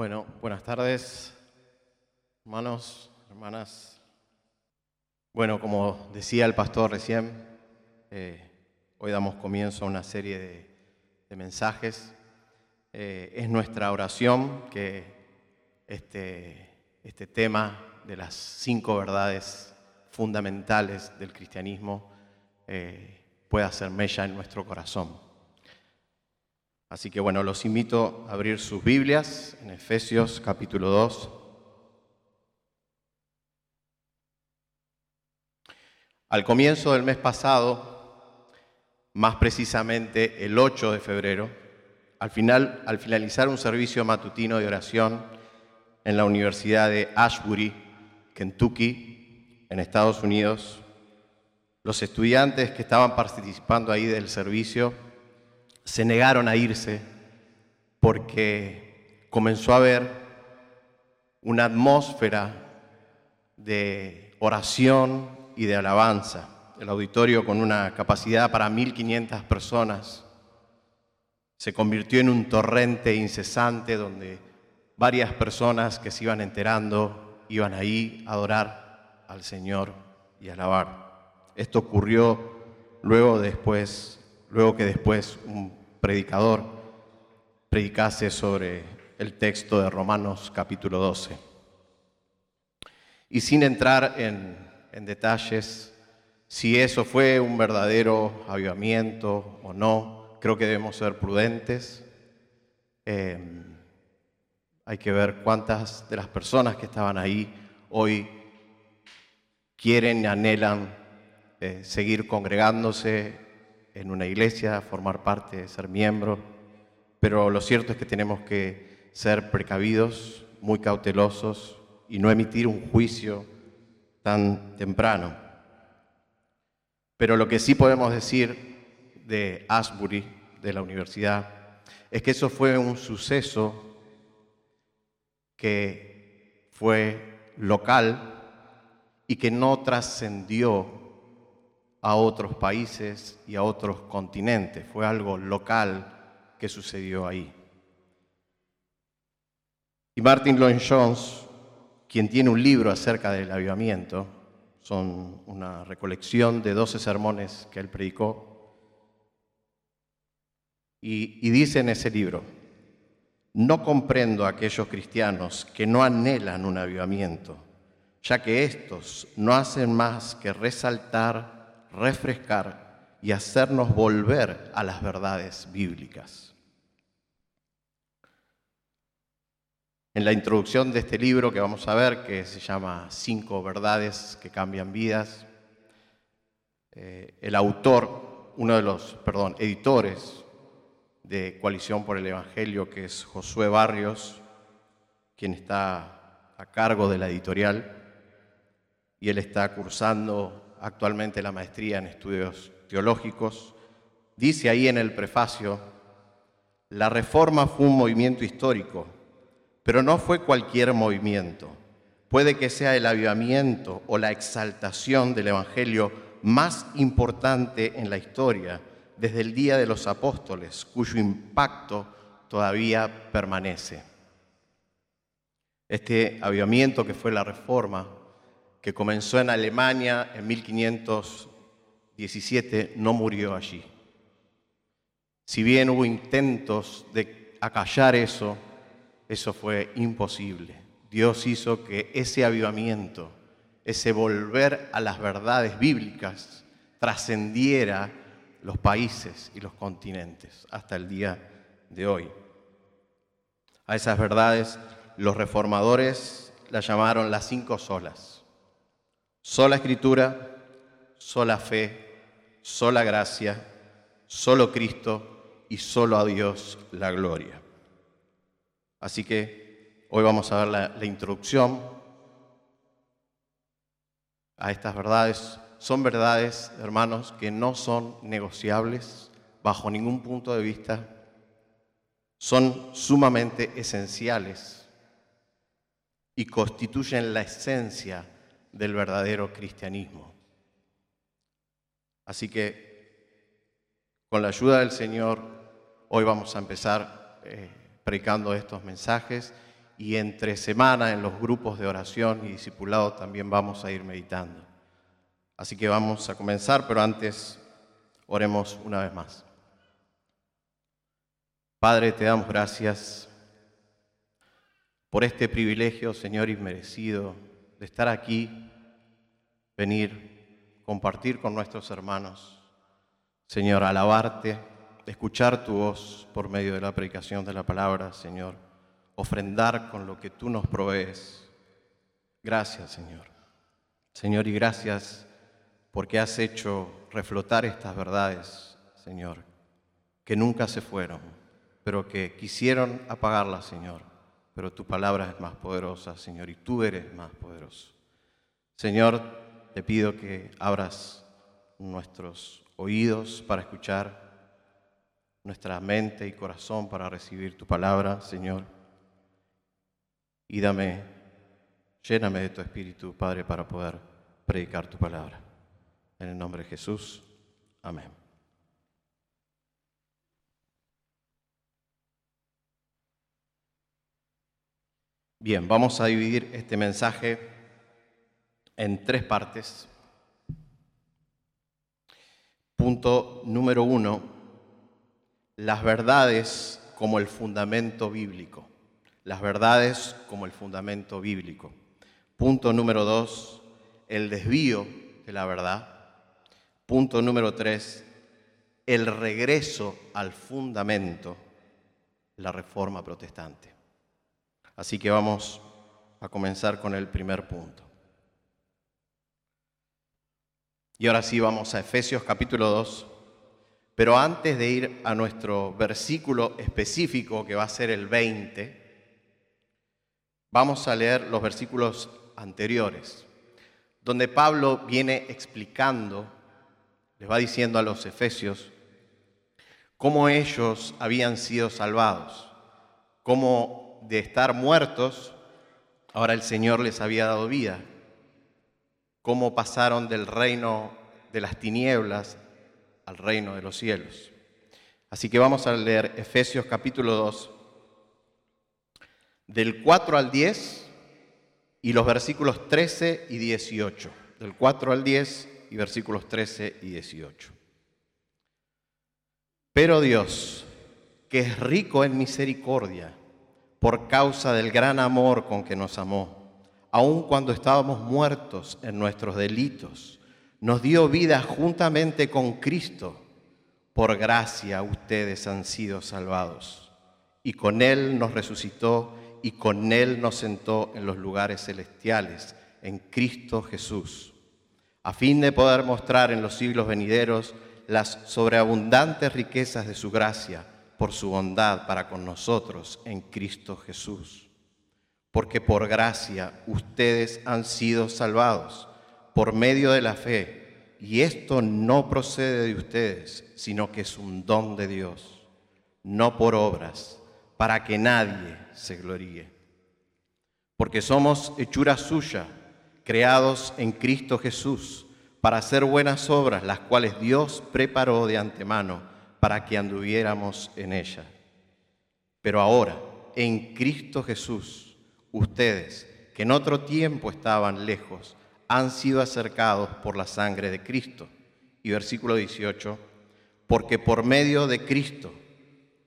Bueno, buenas tardes, hermanos, hermanas. Bueno, como decía el pastor recién, eh, hoy damos comienzo a una serie de, mensajes. Eh, es nuestra oración que este, este tema de las cinco verdades fundamentales del cristianismo eh, pueda hacer mella en nuestro corazón. Así que bueno, los invito a abrir sus Biblias en Efesios capítulo 2. Al comienzo del mes pasado, más precisamente el 8 de febrero, al, final, al finalizar un servicio matutino de oración en la Universidad de Ashbury, Kentucky, en Estados Unidos, los estudiantes que estaban participando ahí del servicio se negaron a irse porque comenzó a haber una atmósfera de oración y de alabanza. El auditorio con una capacidad para 1.500 personas se convirtió en un torrente incesante donde varias personas que se iban enterando iban ahí a adorar al Señor y a alabar. Esto ocurrió luego después, luego que después un predicador predicase sobre el texto de Romanos capítulo 12. Y sin entrar en, detalles si eso fue un verdadero avivamiento o no, creo que debemos ser prudentes. Em, hay que ver cuántas de las personas que estaban ahí hoy quieren y anhelan eh, seguir congregándose en una iglesia, formar parte, ser miembro, pero lo cierto es que tenemos que ser precavidos, muy cautelosos y no emitir un juicio tan temprano. Pero lo que sí podemos decir de Asbury, de la universidad, es que eso fue un suceso que fue local y que no trascendió a otros países y a otros continentes. Fue algo local que sucedió ahí. Y Martin Lloyd Jones, quien tiene un libro acerca del avivamiento, son una recolección de 12 sermones que él predicó, y, dice en ese libro, no comprendo a aquellos cristianos que no anhelan un avivamiento, ya que estos no hacen más que resaltar refrescar y hacernos volver a las verdades bíblicas. En la introducción de este libro que vamos a ver, que se llama Cinco verdades que cambian vidas, eh, el autor, uno de los, perdón, editores de Coalición por el Evangelio, que es Josué Barrios, quien está a cargo de la editorial, y él está cursando actualmente la maestría en estudios teológicos, dice ahí en el prefacio, la reforma fue un movimiento histórico, pero no fue cualquier movimiento. Puede que sea el avivamiento o la exaltación del Evangelio más importante en la historia desde el día de los apóstoles, cuyo impacto todavía permanece. Este avivamiento que fue la reforma que comenzó en Alemania en 1517, no murió allí. Si bien hubo intentos de acallar eso, eso fue imposible. Dios hizo que ese avivamiento, ese volver a las verdades bíblicas, trascendiera los países y los continentes hasta el día de hoy. A esas verdades los reformadores las llamaron las cinco solas. Sola escritura, sola fe, sola gracia, solo Cristo y solo a Dios la gloria. Así que hoy vamos a ver la, introducción a estas verdades. Son verdades, hermanos, que no son negociables bajo ningún punto de vista. Son sumamente esenciales y constituyen la esencia del verdadero cristianismo. Así que, con la ayuda del Señor, hoy vamos a empezar eh, predicando estos mensajes y entre semana en los grupos de oración y discipulado también vamos a ir meditando. Así que vamos a comenzar, pero antes oremos una vez más. Padre, te damos gracias por este privilegio, Señor, inmerecido de estar aquí, venir, compartir con nuestros hermanos. Señor, alabarte, escuchar tu voz por medio de la predicación de la palabra, Señor, ofrendar con lo que tú nos provees. Gracias, Señor. Señor, y gracias porque has hecho reflotar estas verdades, Señor, que nunca se fueron, pero que quisieron apagarlas, Señor. Pero tu palabra es más poderosa, Señor, y tú eres más poderoso. Señor, te pido que abras nuestros oídos para escuchar, nuestra mente y corazón para recibir tu palabra, Señor. Y dame, lléname de tu espíritu, Padre, para poder predicar tu palabra. En el nombre de Jesús. Amén. Bien, vamos a dividir este mensaje en tres partes. Punto número uno, las verdades como el fundamento bíblico. Las verdades como el fundamento bíblico. Punto número dos, el desvío de la verdad. Punto número tres, el regreso al fundamento, la reforma protestante. Así que vamos a comenzar con el primer punto. Y ahora sí vamos a Efesios capítulo 2. Pero antes de ir a nuestro versículo específico, que va a ser el 20, vamos a leer los versículos anteriores, donde Pablo viene explicando les va diciendo a los efesios cómo ellos habían sido salvados, cómo de estar muertos, ahora el Señor les había dado vida, cómo pasaron del reino de las tinieblas al reino de los cielos. Así que vamos a leer Efesios capítulo 2, del 4 al 10 y los versículos 13 y 18. Del 4 al 10 y versículos 13 y 18. Pero Dios, que es rico en misericordia, por causa del gran amor con que nos amó, aun cuando estábamos muertos en nuestros delitos, nos dio vida juntamente con Cristo. Por gracia ustedes han sido salvados. Y con Él nos resucitó y con Él nos sentó en los lugares celestiales, en Cristo Jesús a fin de poder mostrar en los siglos venideros las sobreabundantes riquezas de su gracia por su bondad para con nosotros en Cristo Jesús. Porque por gracia ustedes han sido salvados por medio de la fe, y esto no procede de ustedes, sino que es un don de Dios, no por obras, para que nadie se gloríe. Porque somos hechura suya creados en Cristo Jesús para hacer buenas obras, las cuales Dios preparó de antemano para que anduviéramos en ellas. Pero ahora, en Cristo Jesús, ustedes, que en otro tiempo estaban lejos, han sido acercados por la sangre de Cristo. Y versículo 18, porque por medio de Cristo,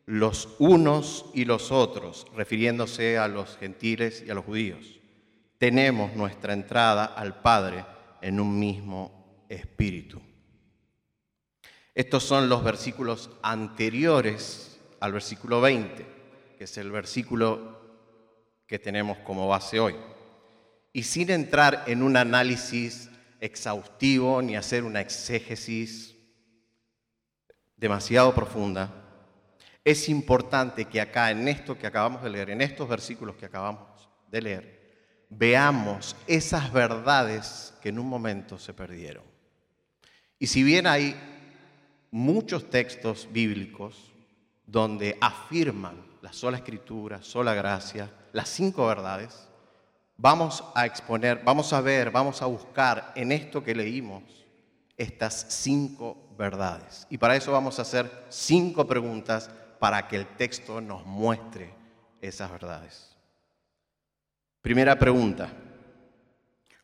los unos y los otros, refiriéndose a los gentiles y a los judíos, tenemos nuestra entrada al Padre en un mismo espíritu. Estos son los versículos anteriores al versículo 20, que es el versículo que tenemos como base hoy. Y sin entrar en un análisis exhaustivo ni hacer una exégesis demasiado profunda, es importante que acá, en esto que acabamos de leer, en estos versículos que acabamos de leer, veamos esas verdades que en un momento se perdieron. Y si bien hay muchos textos bíblicos donde afirman la sola escritura, sola gracia, las cinco verdades, vamos a exponer, vamos a ver, vamos a buscar en esto que leímos estas cinco verdades. Y para eso vamos a hacer cinco preguntas para que el texto nos muestre esas verdades. Primera pregunta,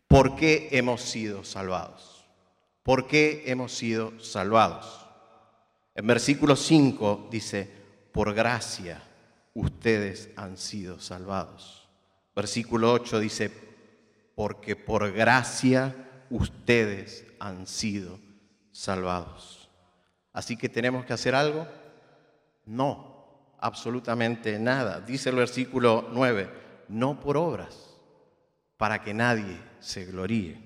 ¿por qué hemos sido salvados? ¿Por qué hemos sido salvados? En versículo 5 dice, por gracia ustedes han sido salvados. Versículo 8 dice, porque por gracia ustedes han sido salvados. Así que tenemos que hacer algo. No, absolutamente nada. Dice el versículo 9, no por obras, para que nadie se gloríe.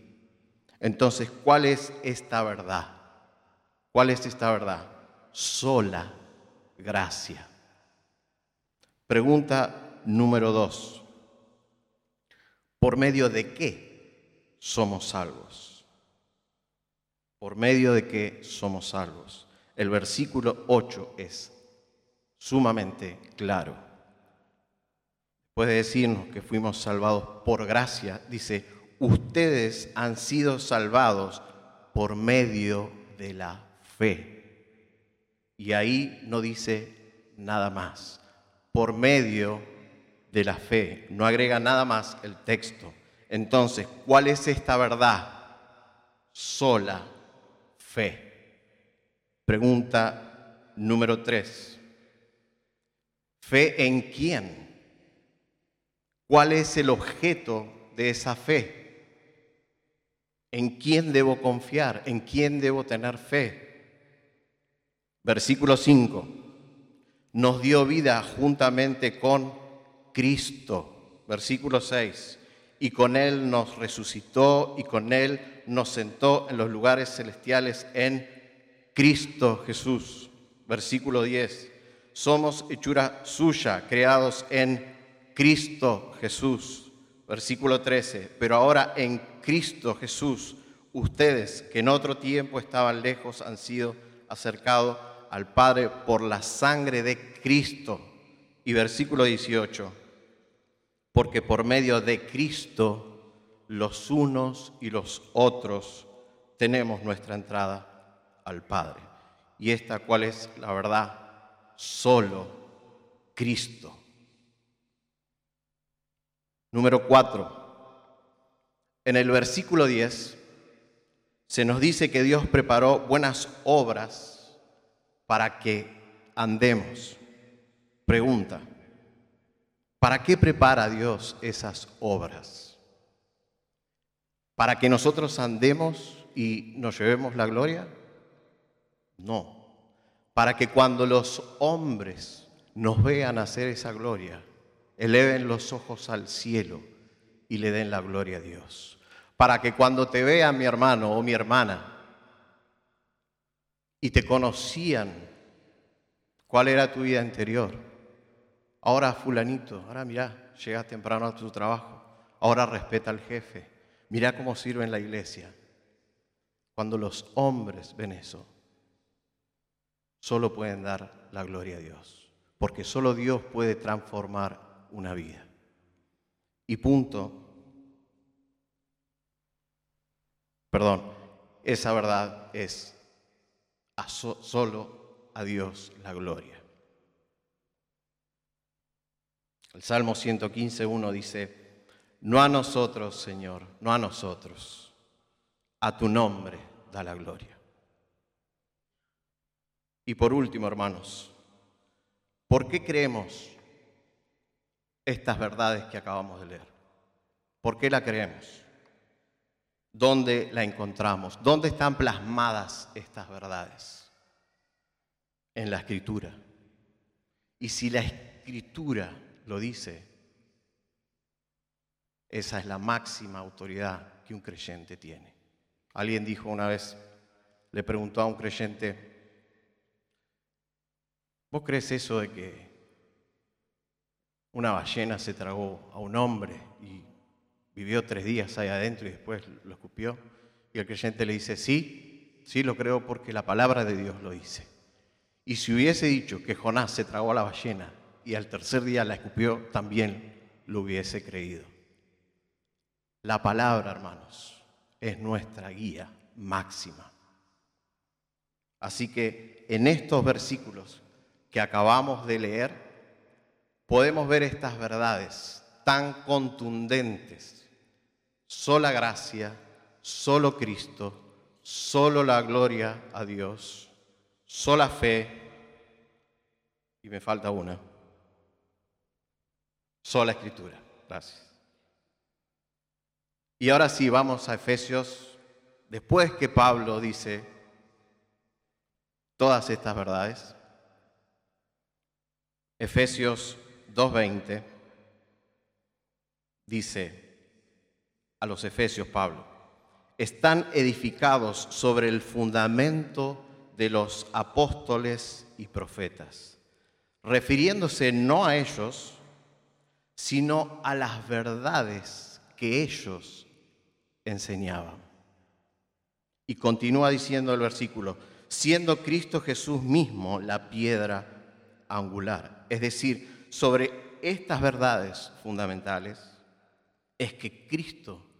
Entonces, ¿cuál es esta verdad? ¿Cuál es esta verdad? Sola gracia. Pregunta número dos. ¿Por medio de qué somos salvos? ¿Por medio de qué somos salvos? El versículo 8 es sumamente claro. Puede decirnos que fuimos salvados por gracia, dice, ustedes han sido salvados por medio de la fe. Y ahí no dice nada más, por medio de la fe, no agrega nada más el texto. Entonces, ¿cuál es esta verdad? Sola fe. Pregunta número tres. ¿Fe en quién? ¿Cuál es el objeto de esa fe? ¿En quién debo confiar? ¿En quién debo tener fe? Versículo 5. Nos dio vida juntamente con Cristo. Versículo 6. Y con Él nos resucitó y con Él nos sentó en los lugares celestiales en Cristo Jesús. Versículo 10 somos hechura suya, creados en Cristo Jesús. Versículo 13, pero ahora en Cristo Jesús, ustedes que en otro tiempo estaban lejos han sido acercados al Padre por la sangre de Cristo. Y versículo 18, porque por medio de Cristo los unos y los otros tenemos nuestra entrada al Padre. Y esta cuál es la verdad solo Cristo. Número cuatro. En el versículo 10 se nos dice que Dios preparó buenas obras para que andemos. Pregunta, ¿para qué prepara Dios esas obras? ¿Para que nosotros andemos y nos llevemos la gloria? No para que cuando los hombres nos vean hacer esa gloria, eleven los ojos al cielo y le den la gloria a Dios. Para que cuando te vean mi hermano o mi hermana y te conocían cuál era tu vida anterior, ahora fulanito, ahora mira, llegas temprano a tu trabajo, ahora respeta al jefe, mira cómo sirve en la iglesia. Cuando los hombres ven eso, solo pueden dar la gloria a Dios, porque solo Dios puede transformar una vida. Y punto. Perdón, esa verdad es solo a Dios la gloria. El Salmo 115.1 dice, no a nosotros, Señor, no a nosotros, a tu nombre da la gloria. Y por último, hermanos, ¿por qué creemos estas verdades que acabamos de leer? ¿Por qué la creemos? ¿Dónde la encontramos? ¿Dónde están plasmadas estas verdades? En la escritura. Y si la escritura lo dice, esa es la máxima autoridad que un creyente tiene. Alguien dijo una vez, le preguntó a un creyente, ¿Vos crees eso de que una ballena se tragó a un hombre vivió tres días ahí adentro y después lo escupió? Y el creyente le dice, sí, sí lo creo porque la palabra de Dios lo dice. Y si hubiese dicho que Jonás se tragó a la ballena y al tercer día la escupió, también lo hubiese creído. La palabra, hermanos, es nuestra guía máxima. Así que en estos versículos que acabamos de leer, podemos ver estas verdades tan contundentes. Sola gracia, solo Cristo, solo la gloria a Dios, sola fe, y me falta una, sola escritura. Gracias. Y ahora sí, vamos a Efesios, después que Pablo dice todas estas verdades. Efesios 2.20 dice a los Efesios Pablo, están edificados sobre el fundamento de los apóstoles y profetas, refiriéndose no a ellos, sino a las verdades que ellos enseñaban. Y continúa diciendo el versículo, siendo Cristo Jesús mismo la piedra angular. Es decir, sobre estas verdades fundamentales es que Cristo,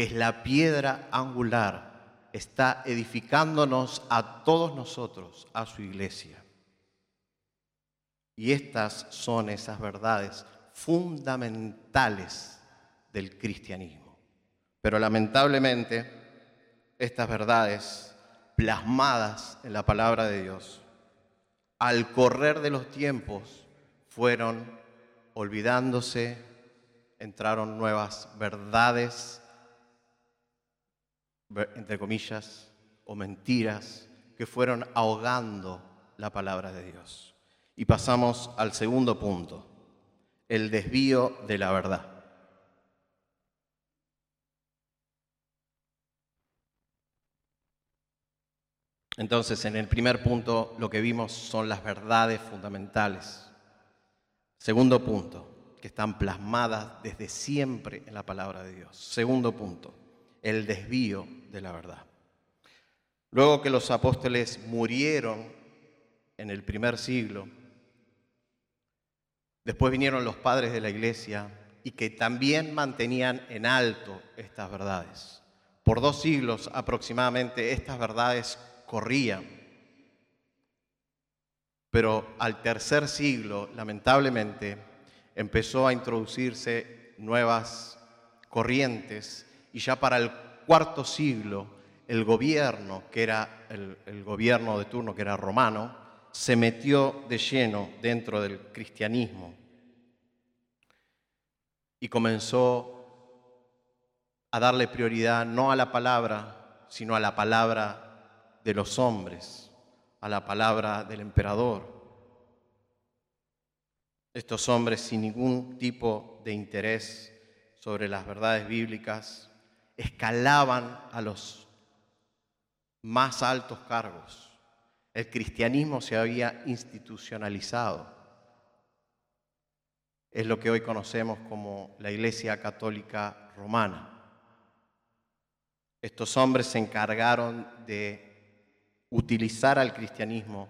que es la piedra angular, está edificándonos a todos nosotros, a su iglesia. Y estas son esas verdades fundamentales del cristianismo. Pero lamentablemente, estas verdades plasmadas en la palabra de Dios, al correr de los tiempos, fueron olvidándose, entraron nuevas verdades, entre comillas, o mentiras, que fueron ahogando la palabra de Dios. Y pasamos al segundo punto, el desvío de la verdad. Entonces, en el primer punto lo que vimos son las verdades fundamentales. Segundo punto, que están plasmadas desde siempre en la palabra de Dios. Segundo punto, el desvío de la verdad. Luego que los apóstoles murieron en el primer siglo, Después vinieron los padres de la iglesia y que también mantenían en alto estas verdades. Por dos siglos aproximadamente estas verdades corrían. Pero al tercer siglo, lamentablemente, empezó a introducirse nuevas corrientes y ya para el cuarto siglo el gobierno, que era el, el gobierno de turno, que era romano, se metió de lleno dentro del cristianismo y comenzó a darle prioridad no a la palabra, sino a la palabra de los hombres, a la palabra del emperador. Estos hombres sin ningún tipo de interés sobre las verdades bíblicas escalaban a los más altos cargos el cristianismo se había institucionalizado. Es lo que hoy conocemos como la Iglesia Católica Romana. Estos hombres se encargaron de utilizar al cristianismo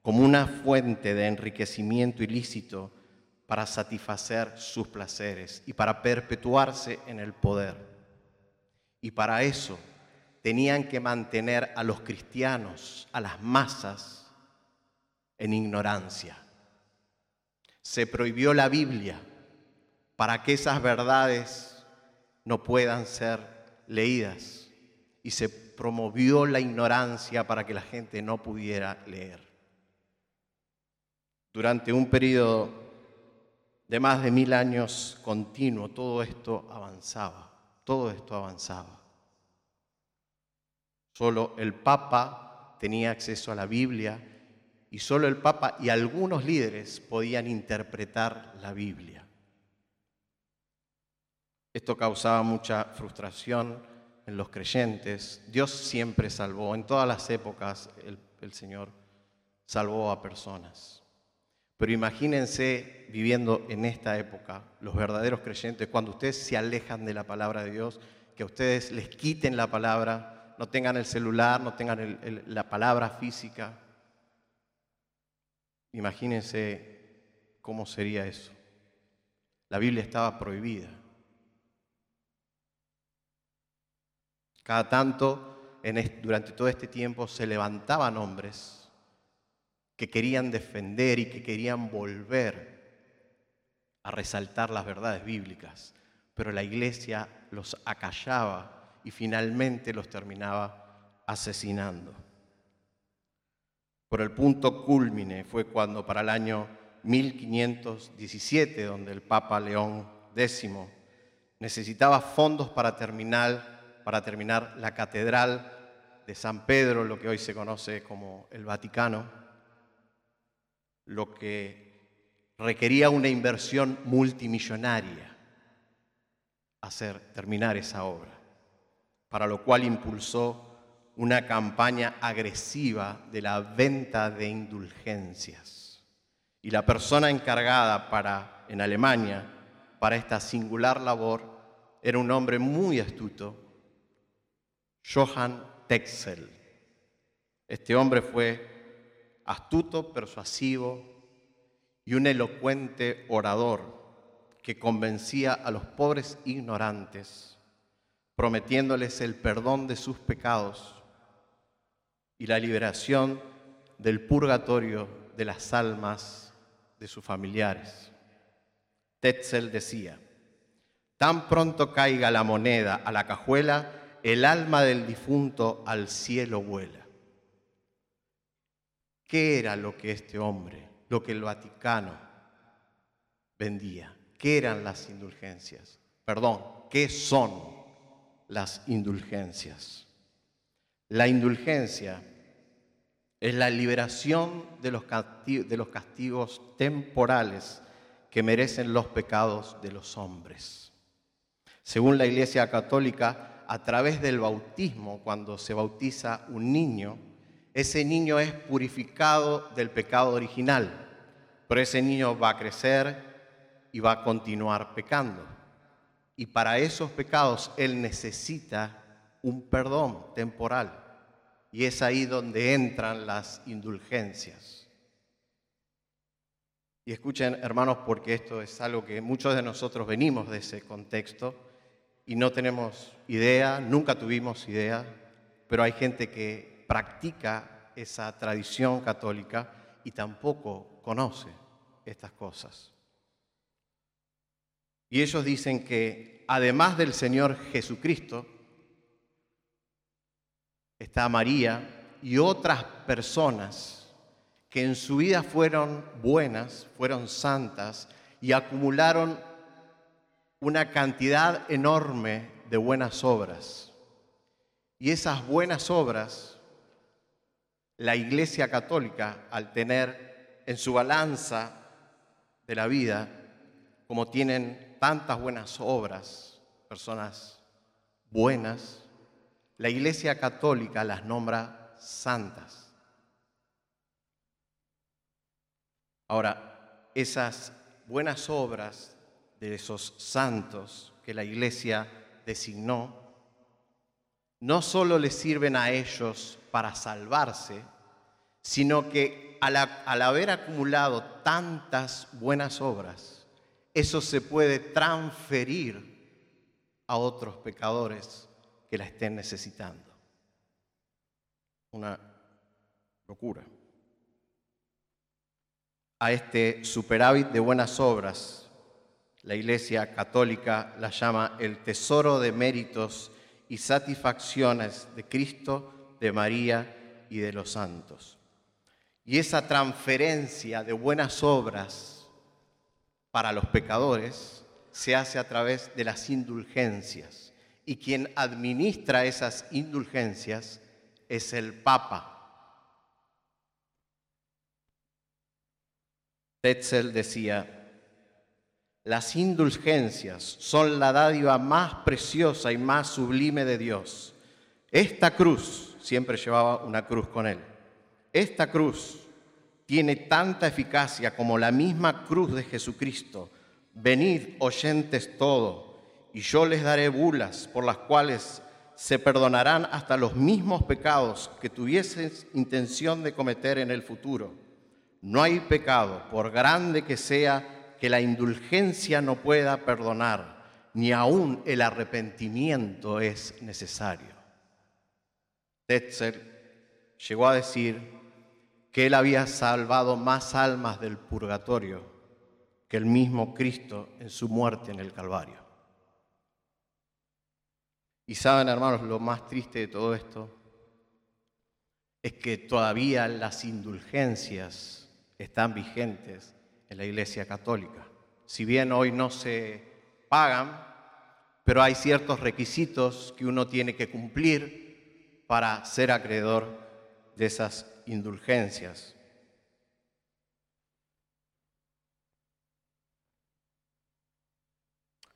como una fuente de enriquecimiento ilícito para satisfacer sus placeres y para perpetuarse en el poder. Y para eso tenían que mantener a los cristianos, a las masas, en ignorancia. Se prohibió la Biblia para que esas verdades no puedan ser leídas y se promovió la ignorancia para que la gente no pudiera leer. Durante un periodo de más de mil años continuo, todo esto avanzaba, todo esto avanzaba. Solo el Papa tenía acceso a la Biblia y solo el Papa y algunos líderes podían interpretar la Biblia. Esto causaba mucha frustración en los creyentes. Dios siempre salvó, en todas las épocas el, Señor salvó a personas. Pero imagínense viviendo en esta época, los verdaderos creyentes, cuando ustedes se alejan de la palabra de Dios, que a ustedes les quiten la palabra, no tengan el celular, no tengan la palabra física. Imagínense cómo sería eso. La Biblia estaba prohibida. Cada tanto, durante todo este tiempo, se levantaban hombres que querían defender y que querían volver a resaltar las verdades bíblicas, pero la iglesia los acallaba y finalmente los terminaba asesinando. Por el punto culmine fue cuando para el año 1517, donde el Papa León X necesitaba fondos para terminar, para terminar la catedral de San Pedro, lo que hoy se conoce como el Vaticano, lo que requería una inversión multimillonaria hacer terminar esa obra, para lo cual impulsó una campaña agresiva de la venta de indulgencias. Y la persona encargada para en Alemania para esta singular labor era un hombre muy astuto, Johann Texel. Este hombre fue astuto, persuasivo y un elocuente orador que convencía a los pobres ignorantes, prometiéndoles el perdón de sus pecados y la liberación del purgatorio de las almas de sus familiares. Tetzel decía, tan pronto caiga la moneda a la cajuela, el alma del difunto al cielo vuela. ¿Qué era lo que este hombre, lo que el Vaticano vendía? ¿Qué eran las indulgencias? Perdón, ¿qué son las indulgencias? La indulgencia es la liberación de los, castigos temporales que merecen los pecados de los hombres. Según la Iglesia Católica, a través del bautismo, cuando se bautiza un niño, ese niño es purificado del pecado original, pero ese niño va a crecer y va a continuar pecando. Y para esos pecados él necesita un perdón temporal. Y es ahí donde entran las indulgencias. Y escuchen, hermanos, porque esto es algo que muchos de nosotros venimos de ese contexto y no tenemos idea, nunca tuvimos idea, pero hay gente que practica esa tradición católica y tampoco conoce estas cosas. Y ellos dicen que además del Señor Jesucristo, está María y otras personas que en su vida fueron buenas, fueron santas y acumularon una cantidad enorme de buenas obras. Y esas buenas obras, la Iglesia Católica, al tener en su balanza de la vida, como tienen tantas buenas obras, personas buenas, la Iglesia Católica las nombra santas. Ahora, esas buenas obras de esos santos que la iglesia designó, no solo les sirven a ellos para salvarse, sino que al, haber acumulado tantas buenas obras, eso se puede transferir a otros pecadores que la estén necesitando. Una locura. A este superávit de buenas obras la Iglesia Católica la llama el tesoro de méritos y satisfacciones de Cristo, de María y de los santos. Y esa transferencia de buenas obras para los pecadores se hace a través de las indulgencias. Y quien administra esas indulgencias es el Papa. Tetzel decía, las indulgencias son la dádiva más preciosa y más sublime de Dios. Esta cruz, siempre llevaba una cruz con él, esta cruz tiene tanta eficacia como la misma cruz de Jesucristo. Venid, oyentes todo, y yo les daré bulas por las cuales se perdonarán hasta los mismos pecados que tuvieses intención de cometer en el futuro. No hay pecado, por grande que sea, que la indulgencia no pueda perdonar, ni aún el arrepentimiento es necesario. Tetzel llegó a decir que él había salvado más almas del purgatorio que el mismo Cristo en su muerte en el Calvario. Y saben, hermanos, lo más triste de todo esto es que todavía las indulgencias están vigentes en la Iglesia Católica. Si bien hoy no se pagan, pero hay ciertos requisitos que uno tiene que cumplir para ser acreedor de esas indulgencias.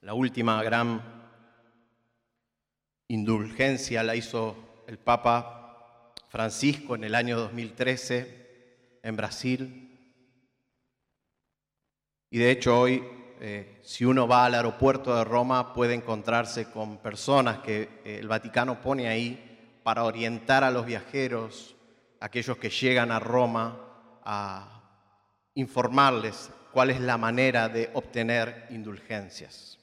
La última gran indulgencia la hizo el Papa Francisco en el año 2013 en Brasil. Y de hecho hoy, eh, si uno va al aeropuerto de Roma, puede encontrarse con personas que eh, el Vaticano pone ahí para orientar a los viajeros, aquellos que llegan a Roma, a informarles cuál es la manera de obtener indulgencias.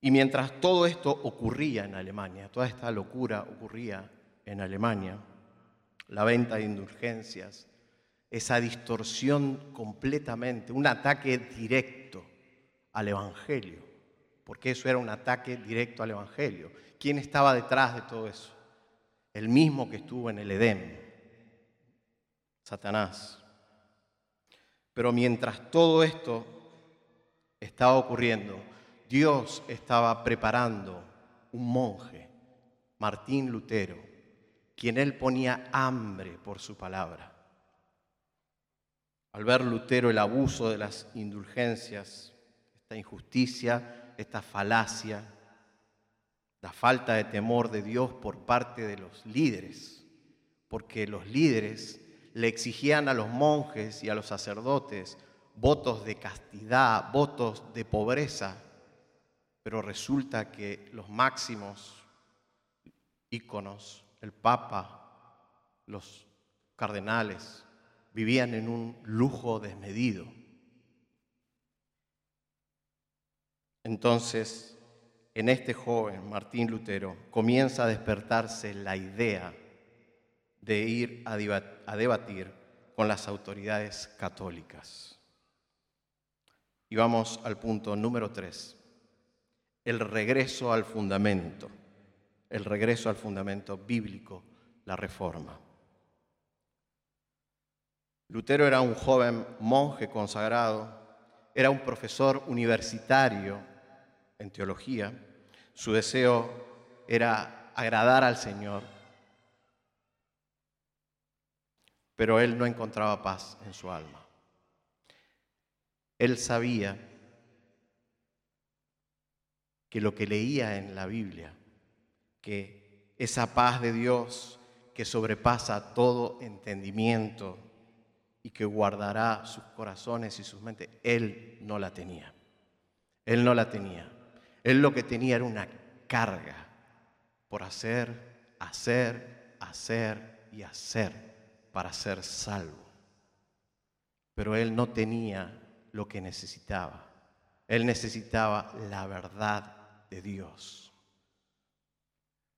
Y mientras todo esto ocurría en Alemania, toda esta locura ocurría en Alemania, la venta de indulgencias, esa distorsión completamente, un ataque directo al Evangelio, porque eso era un ataque directo al Evangelio. ¿Quién estaba detrás de todo eso? El mismo que estuvo en el Edén, Satanás. Pero mientras todo esto estaba ocurriendo, Dios estaba preparando un monje, Martín Lutero, quien él ponía hambre por su palabra. Al ver Lutero el abuso de las indulgencias, esta injusticia, esta falacia, la falta de temor de Dios por parte de los líderes, porque los líderes le exigían a los monjes y a los sacerdotes votos de castidad, votos de pobreza, pero resulta que los máximos íconos, el Papa, los cardenales, vivían en un lujo desmedido. Entonces, en este joven, Martín Lutero, comienza a despertarse la idea de ir a debatir con las autoridades católicas. Y vamos al punto número tres, el regreso al fundamento, el regreso al fundamento bíblico, la reforma. Lutero era un joven monje consagrado, era un profesor universitario en teología. Su deseo era agradar al Señor, pero él no encontraba paz en su alma. Él sabía que lo que leía en la Biblia, que esa paz de Dios que sobrepasa todo entendimiento, y que guardará sus corazones y sus mentes. Él no la tenía. Él no la tenía. Él lo que tenía era una carga por hacer, hacer, hacer y hacer para ser salvo. Pero él no tenía lo que necesitaba. Él necesitaba la verdad de Dios.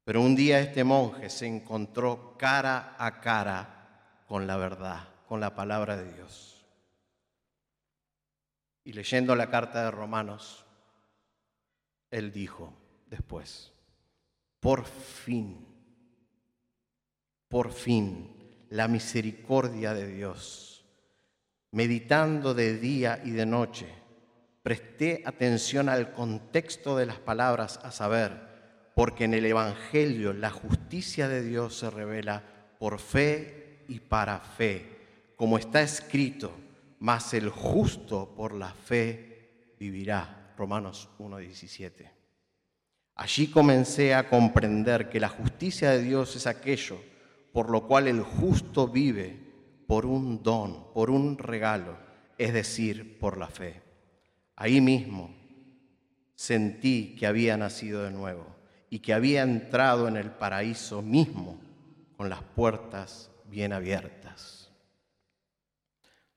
Pero un día este monje se encontró cara a cara con la verdad con la palabra de Dios. Y leyendo la carta de Romanos, él dijo después, por fin, por fin, la misericordia de Dios, meditando de día y de noche, presté atención al contexto de las palabras, a saber, porque en el Evangelio la justicia de Dios se revela por fe y para fe como está escrito, mas el justo por la fe vivirá. Romanos 1.17. Allí comencé a comprender que la justicia de Dios es aquello por lo cual el justo vive por un don, por un regalo, es decir, por la fe. Ahí mismo sentí que había nacido de nuevo y que había entrado en el paraíso mismo con las puertas bien abiertas.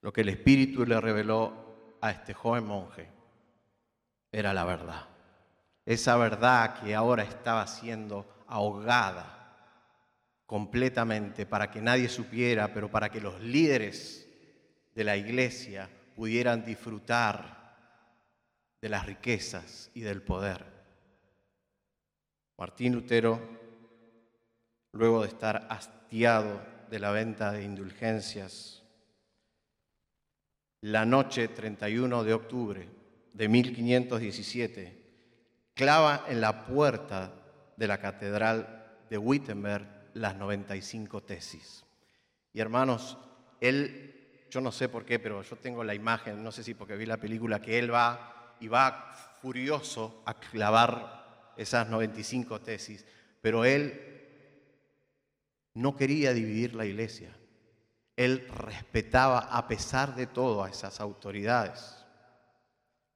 Lo que el Espíritu le reveló a este joven monje era la verdad. Esa verdad que ahora estaba siendo ahogada completamente para que nadie supiera, pero para que los líderes de la iglesia pudieran disfrutar de las riquezas y del poder. Martín Lutero, luego de estar hastiado de la venta de indulgencias, la noche 31 de octubre de 1517, clava en la puerta de la catedral de Wittenberg las 95 tesis. Y hermanos, él, yo no sé por qué, pero yo tengo la imagen, no sé si porque vi la película, que él va y va furioso a clavar esas 95 tesis, pero él no quería dividir la iglesia. Él respetaba a pesar de todo a esas autoridades,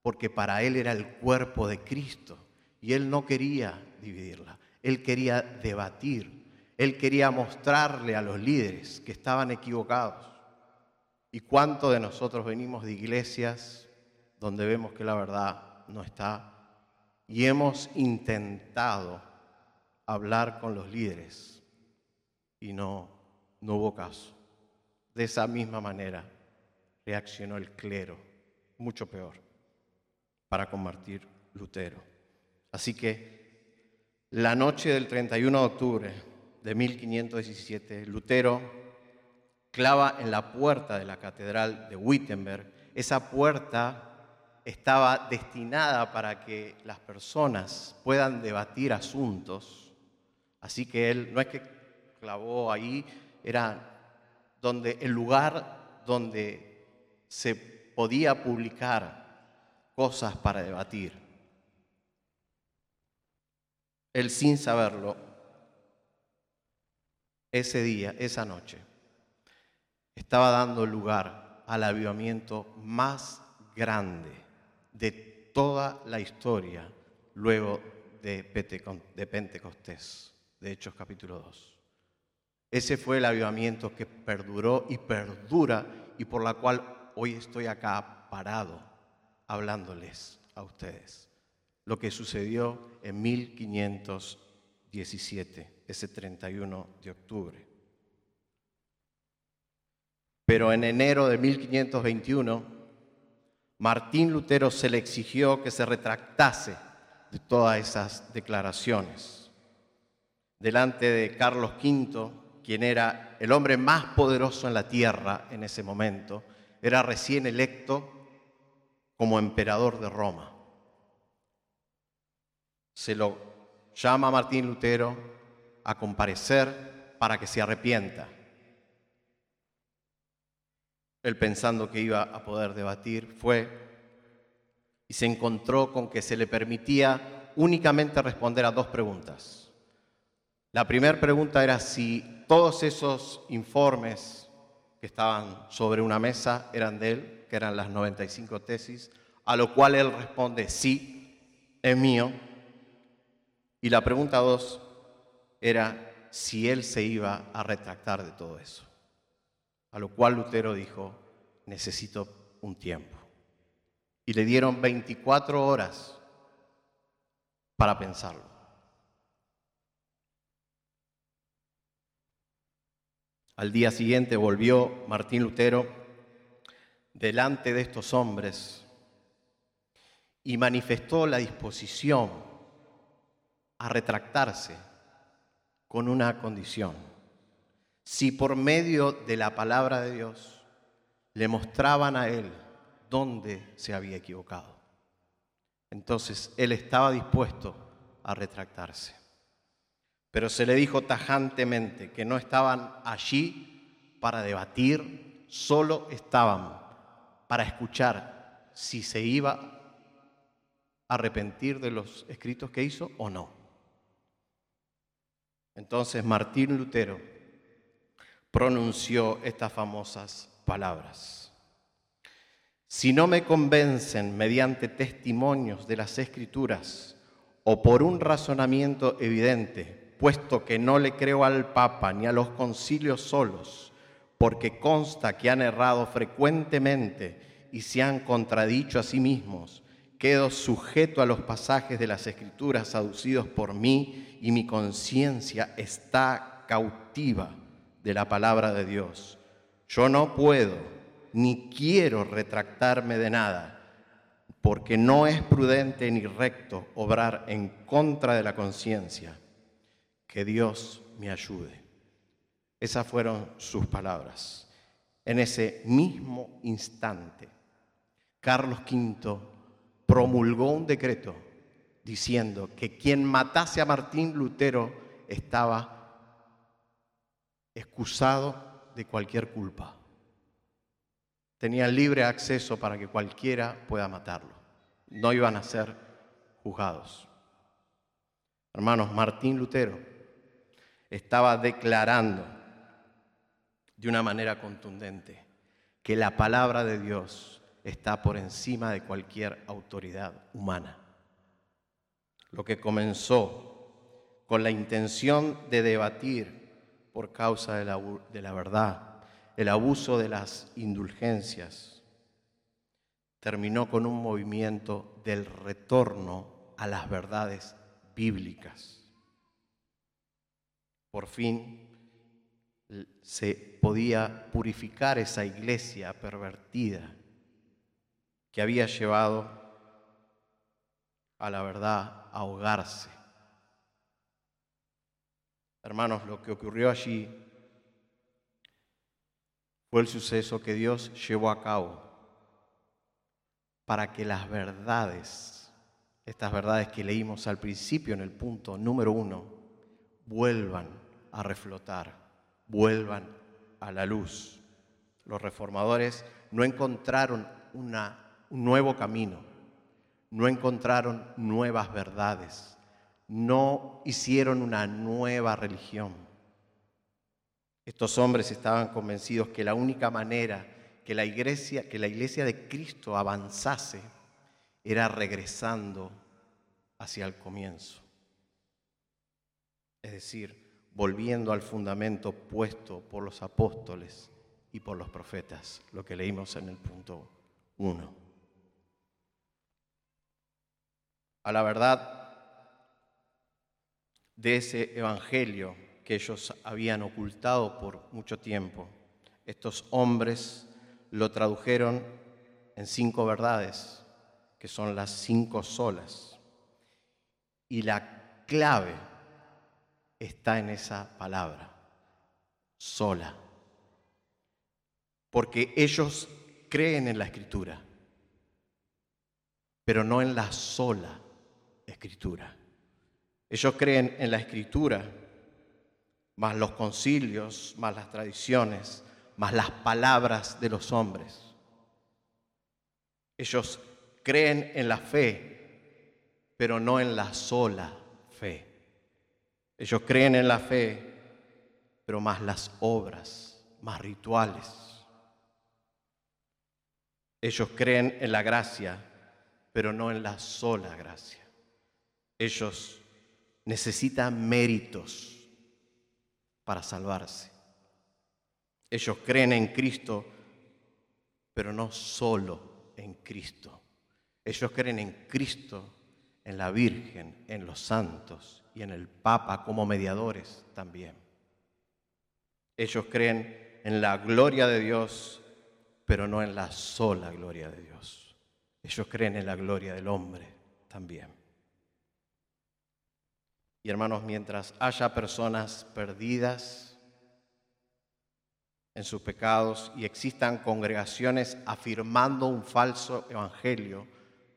porque para él era el cuerpo de Cristo y él no quería dividirla, él quería debatir él quería mostrarle a los líderes que estaban equivocados. ¿Y cuánto de nosotros venimos de iglesias donde vemos que la verdad no está? Y hemos intentado hablar con los líderes y no, no hubo caso. De esa misma manera reaccionó el clero, mucho peor, para convertir Lutero. Así que la noche del 31 de octubre de 1517, Lutero clava en la puerta de la catedral de Wittenberg. Esa puerta estaba destinada para que las personas puedan debatir asuntos. Así que él no es que clavó ahí, era donde el lugar donde se podía publicar cosas para debatir. Él sin saberlo ese día, esa noche, estaba dando lugar al avivamiento más grande de toda la historia luego de Pentecostés, de Hechos capítulo 2. Ese fue el avivamiento que perduró y perdura y por la cual hoy estoy acá parado hablándoles a ustedes. Lo que sucedió en 1517 ese 31 de octubre. Pero en enero de 1521, Martín Lutero se le exigió que se retractase de todas esas declaraciones. Delante de Carlos V, quien era el hombre más poderoso en la tierra en ese momento, era recién electo como emperador de Roma. Se lo llama Martín Lutero a comparecer para que se arrepienta. Él pensando que iba a poder debatir, fue y se encontró con que se le permitía únicamente responder a dos preguntas. La primera pregunta era si todos esos informes que estaban sobre una mesa eran de él, que eran las 95 tesis, a lo cual él responde, sí, es mío. Y la pregunta dos, era si él se iba a retractar de todo eso. A lo cual Lutero dijo, necesito un tiempo. Y le dieron 24 horas para pensarlo. Al día siguiente volvió Martín Lutero delante de estos hombres y manifestó la disposición a retractarse con una condición. Si por medio de la palabra de Dios le mostraban a él dónde se había equivocado, entonces él estaba dispuesto a retractarse. Pero se le dijo tajantemente que no estaban allí para debatir, solo estaban para escuchar si se iba a arrepentir de los escritos que hizo o no. Entonces Martín Lutero pronunció estas famosas palabras. Si no me convencen mediante testimonios de las escrituras o por un razonamiento evidente, puesto que no le creo al Papa ni a los concilios solos, porque consta que han errado frecuentemente y se han contradicho a sí mismos, quedo sujeto a los pasajes de las escrituras aducidos por mí y mi conciencia está cautiva de la palabra de Dios. Yo no puedo ni quiero retractarme de nada, porque no es prudente ni recto obrar en contra de la conciencia. Que Dios me ayude. Esas fueron sus palabras. En ese mismo instante, Carlos V promulgó un decreto diciendo que quien matase a Martín Lutero estaba excusado de cualquier culpa. Tenía libre acceso para que cualquiera pueda matarlo. No iban a ser juzgados. Hermanos, Martín Lutero estaba declarando de una manera contundente que la palabra de Dios está por encima de cualquier autoridad humana. Lo que comenzó con la intención de debatir por causa de la, de la verdad, el abuso de las indulgencias, terminó con un movimiento del retorno a las verdades bíblicas. Por fin se podía purificar esa iglesia pervertida que había llevado a la verdad a ahogarse. Hermanos, lo que ocurrió allí fue el suceso que Dios llevó a cabo para que las verdades, estas verdades que leímos al principio en el punto número uno, vuelvan a reflotar, vuelvan a la luz. Los reformadores no encontraron un nuevo camino, no encontraron nuevas verdades, no hicieron una nueva religión. Estos hombres estaban convencidos que la única manera que la iglesia, que la iglesia de Cristo avanzase era regresando hacia el comienzo. Es decir, volviendo al fundamento puesto por los apóstoles y por los profetas, lo que leímos en el punto 1. A la verdad de ese evangelio que ellos habían ocultado por mucho tiempo, estos hombres lo tradujeron en cinco verdades, que son las cinco solas. Y la clave está en esa palabra, sola. Porque ellos creen en la escritura, pero no en la sola escritura. Ellos creen en la escritura, más los concilios, más las tradiciones, más las palabras de los hombres. Ellos creen en la fe, pero no en la sola fe. Ellos creen en la fe, pero más las obras, más rituales. Ellos creen en la gracia, pero no en la sola gracia. Ellos necesitan méritos para salvarse. Ellos creen en Cristo, pero no solo en Cristo. Ellos creen en Cristo, en la Virgen, en los santos y en el Papa como mediadores también. Ellos creen en la gloria de Dios, pero no en la sola gloria de Dios. Ellos creen en la gloria del hombre también. Y hermanos, mientras haya personas perdidas, en sus pecados y existan congregaciones afirmando un falso evangelio,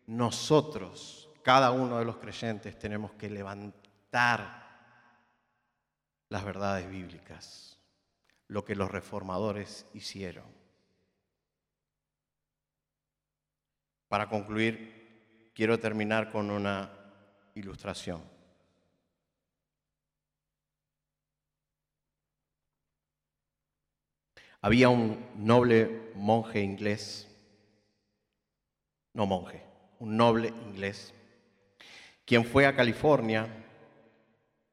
nosotros, cada uno de los creyentes, tenemos que levantar las verdades bíblicas, lo que los reformadores hicieron. Para concluir, quiero terminar con una ilustración. Había un noble monje inglés, no monje, un noble inglés, quien fue a California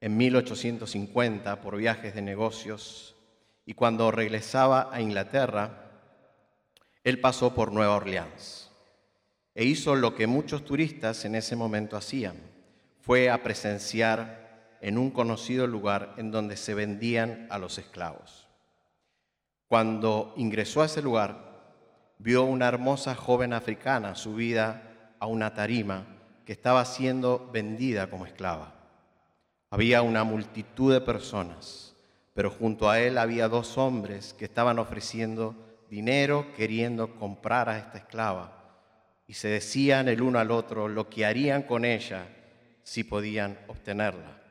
en 1850 por viajes de negocios y cuando regresaba a Inglaterra, él pasó por Nueva Orleans e hizo lo que muchos turistas en ese momento hacían, fue a presenciar en un conocido lugar en donde se vendían a los esclavos. Cuando ingresó a ese lugar, vio una hermosa joven africana subida a una tarima que estaba siendo vendida como esclava. Había una multitud de personas, pero junto a él había dos hombres que estaban ofreciendo dinero queriendo comprar a esta esclava y se decían el uno al otro lo que harían con ella si podían obtenerla.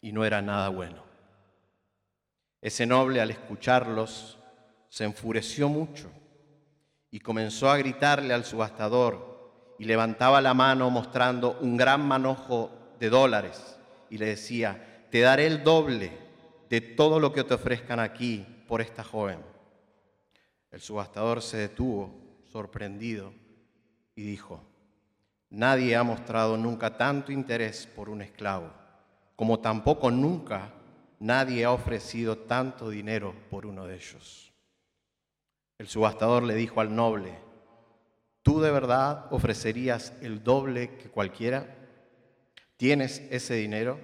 Y no era nada bueno. Ese noble al escucharlos se enfureció mucho y comenzó a gritarle al subastador y levantaba la mano mostrando un gran manojo de dólares y le decía, te daré el doble de todo lo que te ofrezcan aquí por esta joven. El subastador se detuvo, sorprendido, y dijo, nadie ha mostrado nunca tanto interés por un esclavo, como tampoco nunca nadie ha ofrecido tanto dinero por uno de ellos. El subastador le dijo al noble, ¿tú de verdad ofrecerías el doble que cualquiera? ¿Tienes ese dinero?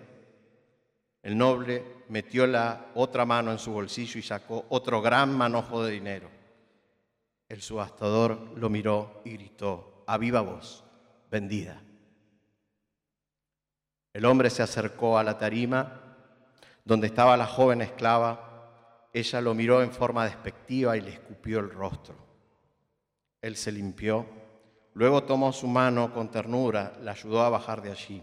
El noble metió la otra mano en su bolsillo y sacó otro gran manojo de dinero. El subastador lo miró y gritó, a viva voz, vendida. El hombre se acercó a la tarima donde estaba la joven esclava ella lo miró en forma despectiva y le escupió el rostro. Él se limpió, luego tomó su mano con ternura, la ayudó a bajar de allí.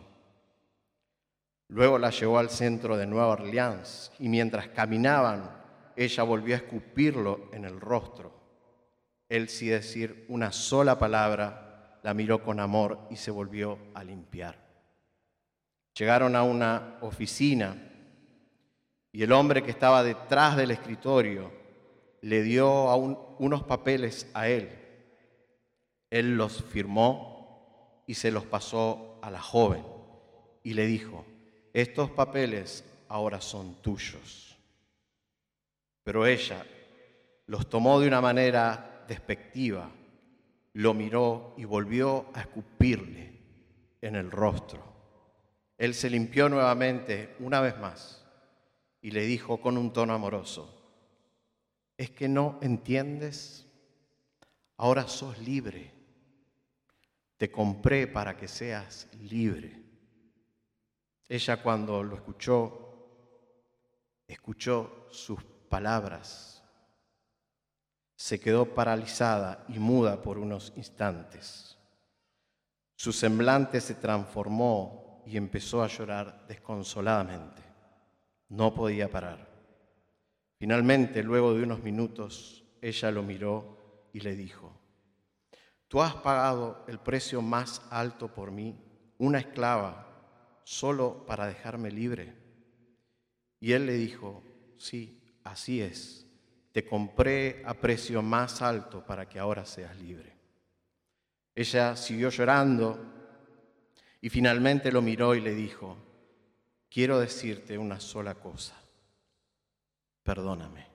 Luego la llevó al centro de Nueva Orleans y mientras caminaban, ella volvió a escupirlo en el rostro. Él, sin decir una sola palabra, la miró con amor y se volvió a limpiar. Llegaron a una oficina y el hombre que estaba detrás del escritorio le dio unos papeles a él. Él los firmó y se los pasó a la joven y le dijo, estos papeles ahora son tuyos. Pero ella los tomó de una manera despectiva, lo miró y volvió a escupirle en el rostro. Él se limpió nuevamente una vez más y le dijo con un tono amoroso, ¿es que no entiendes? Ahora sos libre. Te compré para que seas libre. Ella cuando lo escuchó, escuchó sus palabras, se quedó paralizada y muda por unos instantes. Su semblante se transformó y empezó a llorar desconsoladamente. No podía parar. Finalmente, luego de unos minutos, ella lo miró y le dijo, tú has pagado el precio más alto por mí, una esclava, solo para dejarme libre. Y él le dijo, sí, así es, te compré a precio más alto para que ahora seas libre. Ella siguió llorando y finalmente lo miró y le dijo, quiero decirte una sola cosa. Perdóname.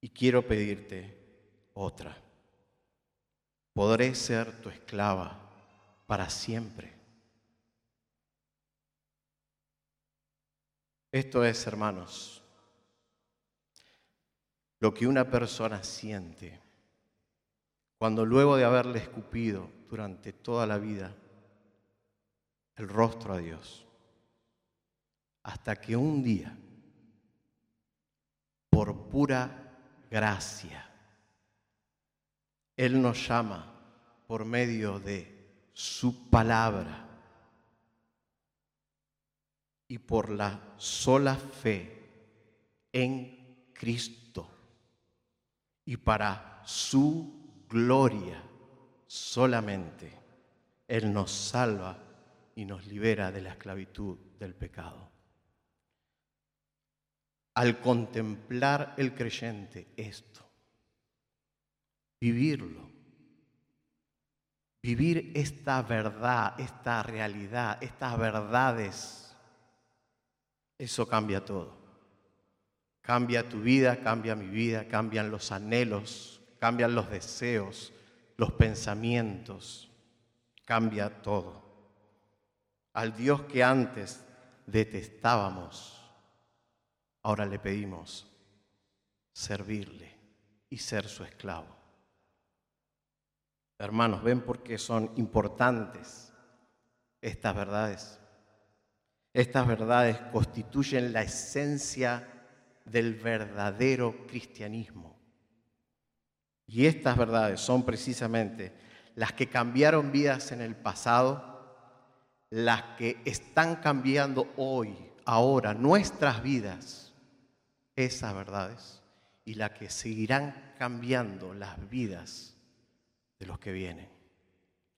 Y quiero pedirte otra. Podré ser tu esclava para siempre. Esto es, hermanos, lo que una persona siente cuando luego de haberle escupido durante toda la vida el rostro a Dios, hasta que un día, por pura gracia, Él nos llama por medio de su palabra y por la sola fe en Cristo. Y para su gloria solamente, Él nos salva y nos libera de la esclavitud del pecado. Al contemplar el creyente esto, vivirlo, vivir esta verdad, esta realidad, estas verdades, eso cambia todo. Cambia tu vida, cambia mi vida, cambian los anhelos, cambian los deseos, los pensamientos, cambia todo. Al Dios que antes detestábamos, Ahora le pedimos servirle y ser su esclavo. Hermanos, ¿ven por qué son importantes estas verdades? Estas verdades constituyen la esencia del verdadero cristianismo. Y estas verdades son precisamente las que cambiaron vidas en el pasado, las que están cambiando hoy, ahora, nuestras vidas, esas verdades, y las que seguirán cambiando las vidas de los que vienen.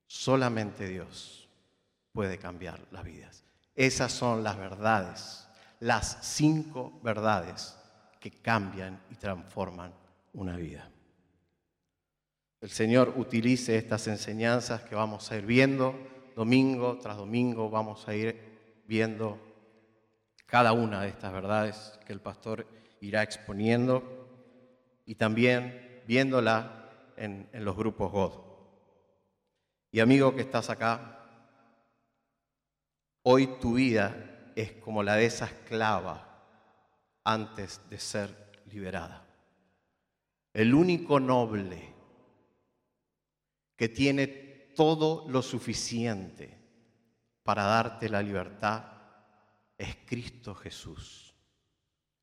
Solamente Dios puede cambiar las vidas. Esas son las verdades, las cinco verdades que cambian y transforman una vida. El Señor utilice estas enseñanzas que vamos a ir viendo domingo tras domingo, vamos a ir viendo cada una de estas verdades que el pastor irá exponiendo y también viéndola en, en los grupos God. Y amigo que estás acá, hoy tu vida es como la de esa esclava antes de ser liberada. El único noble que tiene todo lo suficiente para darte la libertad es Cristo Jesús,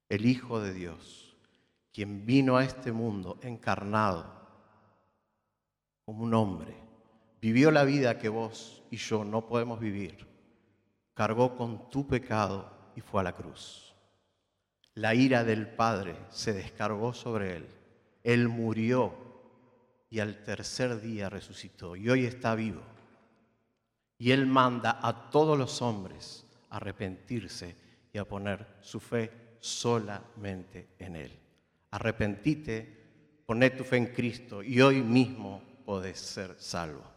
el Hijo de Dios, quien vino a este mundo encarnado como un hombre, vivió la vida que vos y yo no podemos vivir, cargó con tu pecado y fue a la cruz. La ira del Padre se descargó sobre él. Él murió y al tercer día resucitó y hoy está vivo. Y Él manda a todos los hombres a arrepentirse y a poner su fe solamente en Él. Arrepentite, poné tu fe en Cristo y hoy mismo podés ser salvo.